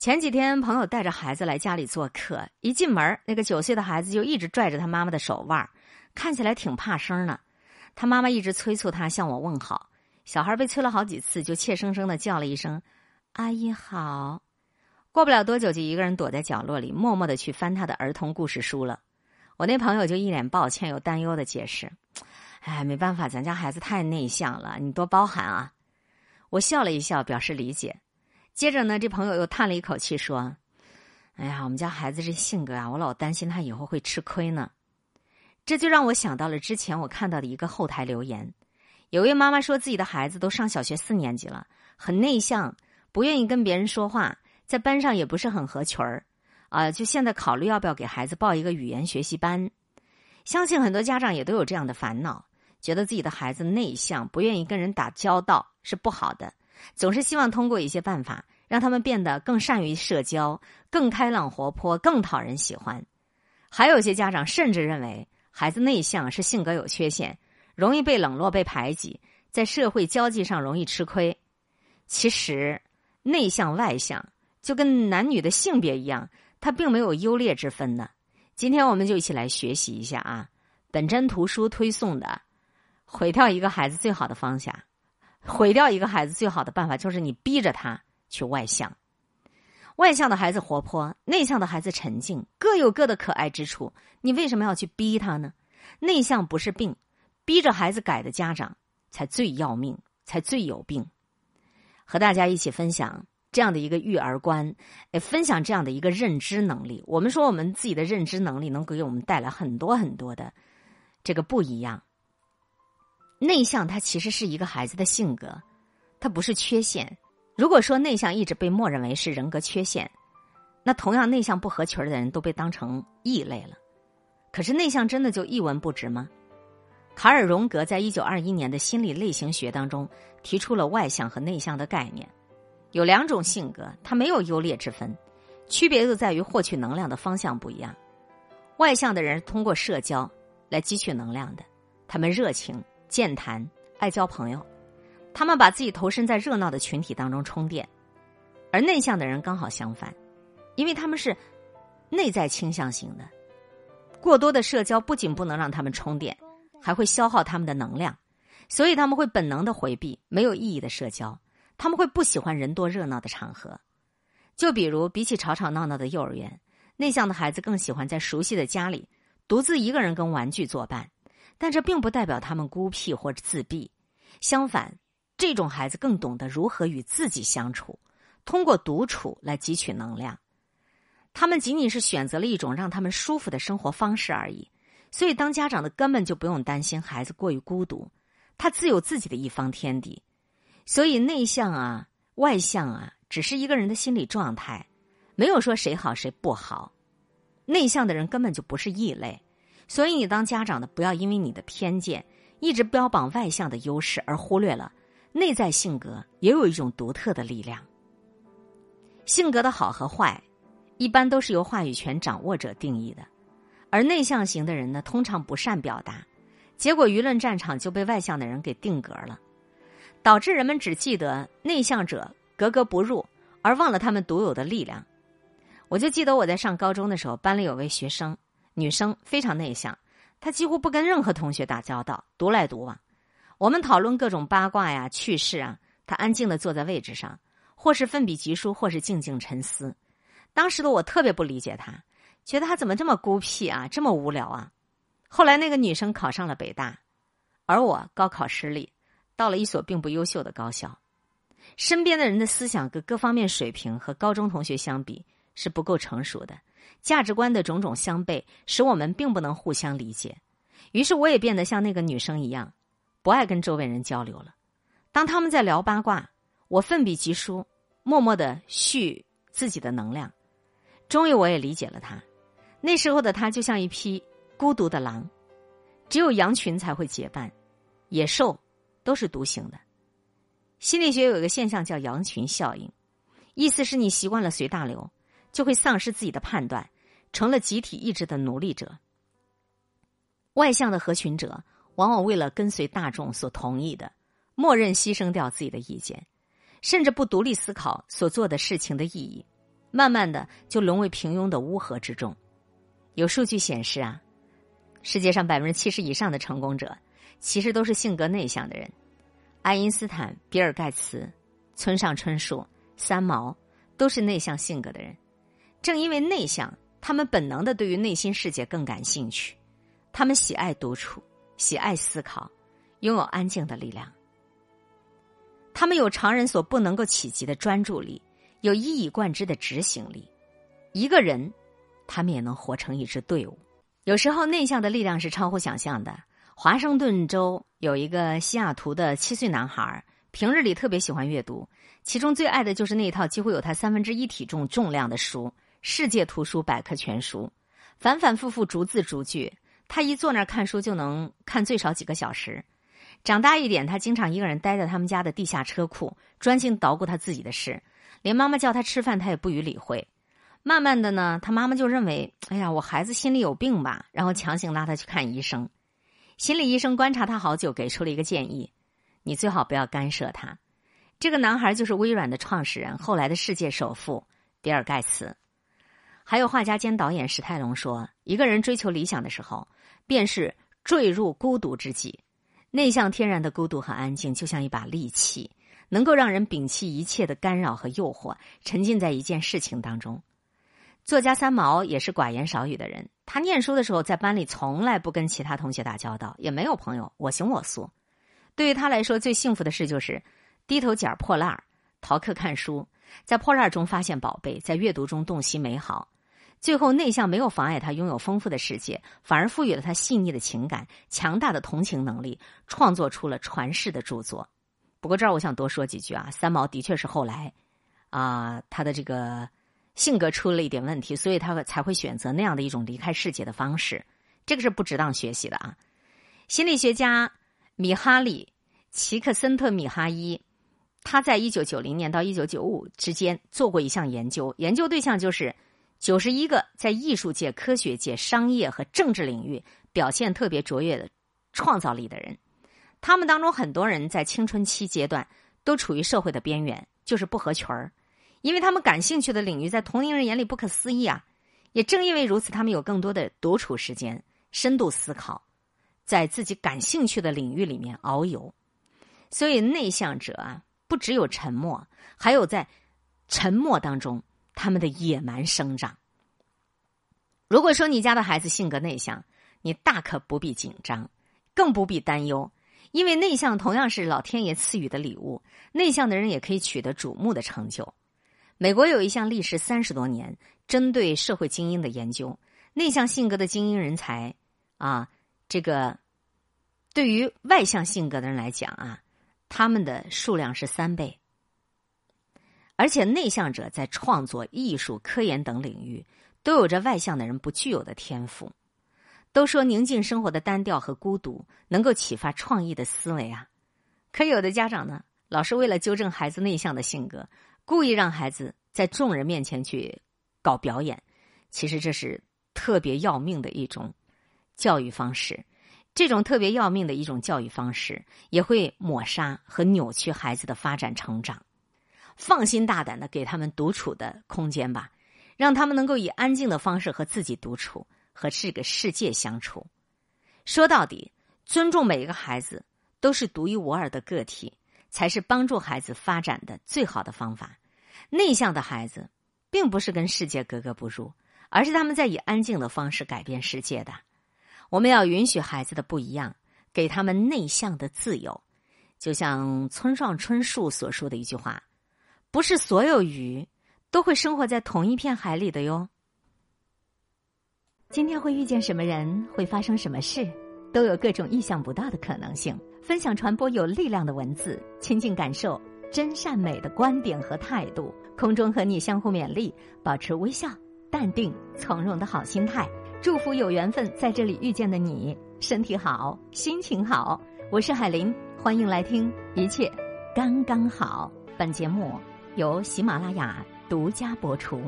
前几天朋友带着孩子来家里做客，一进门，那个九岁的孩子就一直拽着他妈妈的手腕，看起来挺怕生呢。他妈妈一直催促他向我问好，小孩被催了好几次，就怯生生的叫了一声“阿姨好”。过不了多久，就一个人躲在角落里，默默的去翻他的儿童故事书了。我那朋友就一脸抱歉又担忧的解释：“哎，没办法，咱家孩子太内向了，你多包涵啊。”我笑了一笑，表示理解。接着呢，这朋友又叹了一口气说：“哎呀，我们家孩子这性格啊，我老担心他以后会吃亏呢。”这就让我想到了之前我看到的一个后台留言，有位妈妈说自己的孩子都上小学四年级了，很内向，不愿意跟别人说话，在班上也不是很合群儿，啊，就现在考虑要不要给孩子报一个语言学习班。相信很多家长也都有这样的烦恼，觉得自己的孩子内向，不愿意跟人打交道是不好的。总是希望通过一些办法让他们变得更善于社交、更开朗活泼、更讨人喜欢。还有些家长甚至认为孩子内向是性格有缺陷，容易被冷落、被排挤，在社会交际上容易吃亏。其实，内向外向就跟男女的性别一样，它并没有优劣之分呢。今天我们就一起来学习一下啊！本真图书推送的毁掉一个孩子最好的方向。毁掉一个孩子最好的办法就是你逼着他去外向。外向的孩子活泼，内向的孩子沉静，各有各的可爱之处。你为什么要去逼他呢？内向不是病，逼着孩子改的家长才最要命，才最有病。和大家一起分享这样的一个育儿观，哎，分享这样的一个认知能力。我们说我们自己的认知能力能给我们带来很多很多的这个不一样。内向，它其实是一个孩子的性格，它不是缺陷。如果说内向一直被默认为是人格缺陷，那同样内向不合群的人都被当成异类了。可是内向真的就一文不值吗？卡尔荣格在一九二一年的心理类型学当中提出了外向和内向的概念。有两种性格，它没有优劣之分，区别就在于获取能量的方向不一样。外向的人通过社交来汲取能量的，他们热情。健谈，爱交朋友，他们把自己投身在热闹的群体当中充电；而内向的人刚好相反，因为他们是内在倾向型的，过多的社交不仅不能让他们充电，还会消耗他们的能量，所以他们会本能的回避没有意义的社交，他们会不喜欢人多热闹的场合。就比如，比起吵吵闹闹的幼儿园，内向的孩子更喜欢在熟悉的家里独自一个人跟玩具作伴。但这并不代表他们孤僻或者自闭，相反，这种孩子更懂得如何与自己相处，通过独处来汲取能量。他们仅仅是选择了一种让他们舒服的生活方式而已。所以，当家长的根本就不用担心孩子过于孤独，他自有自己的一方天地。所以，内向啊，外向啊，只是一个人的心理状态，没有说谁好谁不好。内向的人根本就不是异类。所以，你当家长的不要因为你的偏见，一直标榜外向的优势，而忽略了内在性格也有一种独特的力量。性格的好和坏，一般都是由话语权掌握者定义的。而内向型的人呢，通常不善表达，结果舆论战场就被外向的人给定格了，导致人们只记得内向者格格不入，而忘了他们独有的力量。我就记得我在上高中的时候，班里有位学生。女生非常内向，她几乎不跟任何同学打交道，独来独往。我们讨论各种八卦呀、趣事啊，她安静的坐在位置上，或是奋笔疾书，或是静静沉思。当时的我特别不理解她，觉得她怎么这么孤僻啊，这么无聊啊。后来那个女生考上了北大，而我高考失利，到了一所并不优秀的高校。身边的人的思想各各方面水平和高中同学相比是不够成熟的。价值观的种种相悖，使我们并不能互相理解。于是，我也变得像那个女生一样，不爱跟周围人交流了。当他们在聊八卦，我奋笔疾书，默默的蓄自己的能量。终于，我也理解了他。那时候的他，就像一匹孤独的狼，只有羊群才会结伴，野兽都是独行的。心理学有一个现象叫羊群效应，意思是你习惯了随大流。就会丧失自己的判断，成了集体意志的奴隶者。外向的合群者往往为了跟随大众所同意的，默认牺牲掉自己的意见，甚至不独立思考所做的事情的意义。慢慢的就沦为平庸的乌合之众。有数据显示啊，世界上百分之七十以上的成功者，其实都是性格内向的人。爱因斯坦、比尔盖茨、村上春树、三毛，都是内向性格的人。正因为内向，他们本能的对于内心世界更感兴趣，他们喜爱独处，喜爱思考，拥有安静的力量。他们有常人所不能够企及的专注力，有一以贯之的执行力。一个人，他们也能活成一支队伍。有时候，内向的力量是超乎想象的。华盛顿州有一个西雅图的七岁男孩，平日里特别喜欢阅读，其中最爱的就是那一套几乎有他三分之一体重重量的书《世界图书百科全书》，反反复复逐字逐句，他一坐那儿看书就能看最少几个小时。长大一点，他经常一个人待在他们家的地下车库，专心捣鼓他自己的事，连妈妈叫他吃饭，他也不予理会。慢慢的呢，他妈妈就认为，哎呀，我孩子心里有病吧，然后强行拉他去看医生。心理医生观察他好久，给出了一个建议：你最好不要干涉他。这个男孩就是微软的创始人，后来的世界首富比尔盖茨。还有画家兼导演史泰龙说：“一个人追求理想的时候，便是坠入孤独之际。内向天然的孤独和安静，就像一把利器，能够让人摒弃一切的干扰和诱惑，沉浸在一件事情当中。”作家三毛也是寡言少语的人。他念书的时候，在班里从来不跟其他同学打交道，也没有朋友，我行我素。对于他来说，最幸福的事就是低头捡破烂儿，逃课看书，在破烂中发现宝贝，在阅读中洞悉美好。最后，内向没有妨碍他拥有丰富的世界，反而赋予了他细腻的情感、强大的同情能力，创作出了传世的著作。不过这儿我想多说几句啊，三毛的确是后来啊，他的这个。性格出了一点问题，所以他才会选择那样的一种离开世界的方式，这个是不值当学习的啊。心理学家米哈里奇克森特米哈伊，他在一九九零年到一九九五之间做过一项研究，研究对象就是九十一个在艺术界、科学界、商业和政治领域表现特别卓越的创造力的人。他们当中很多人在青春期阶段都处于社会的边缘，就是不合群儿。因为他们感兴趣的领域在同龄人眼里不可思议啊，也正因为如此，他们有更多的独处时间，深度思考，在自己感兴趣的领域里面遨游。所以，内向者啊，不只有沉默，还有在沉默当中他们的野蛮生长。如果说你家的孩子性格内向，你大可不必紧张，更不必担忧，因为内向同样是老天爷赐予的礼物，内向的人也可以取得瞩目的成就。美国有一项历时三十多年、针对社会精英的研究，内向性格的精英人才啊，这个对于外向性格的人来讲啊，他们的数量是三倍。而且内向者在创作、艺术、科研等领域都有着外向的人不具有的天赋。都说宁静生活的单调和孤独能够启发创意的思维啊，可有的家长呢，老是为了纠正孩子内向的性格。故意让孩子在众人面前去搞表演，其实这是特别要命的一种教育方式。这种特别要命的一种教育方式，也会抹杀和扭曲孩子的发展成长。放心大胆的给他们独处的空间吧，让他们能够以安静的方式和自己独处，和这个世界相处。说到底，尊重每一个孩子都是独一无二的个体。才是帮助孩子发展的最好的方法。内向的孩子，并不是跟世界格格不入，而是他们在以安静的方式改变世界的。我们要允许孩子的不一样，给他们内向的自由。就像村上春树所说的一句话：“不是所有鱼都会生活在同一片海里的哟。”今天会遇见什么人，会发生什么事，都有各种意想不到的可能性。分享传播有力量的文字，亲近感受真善美的观点和态度。空中和你相互勉励，保持微笑、淡定、从容的好心态。祝福有缘分在这里遇见的你，身体好，心情好。我是海林，欢迎来听，一切刚刚好。本节目由喜马拉雅独家播出。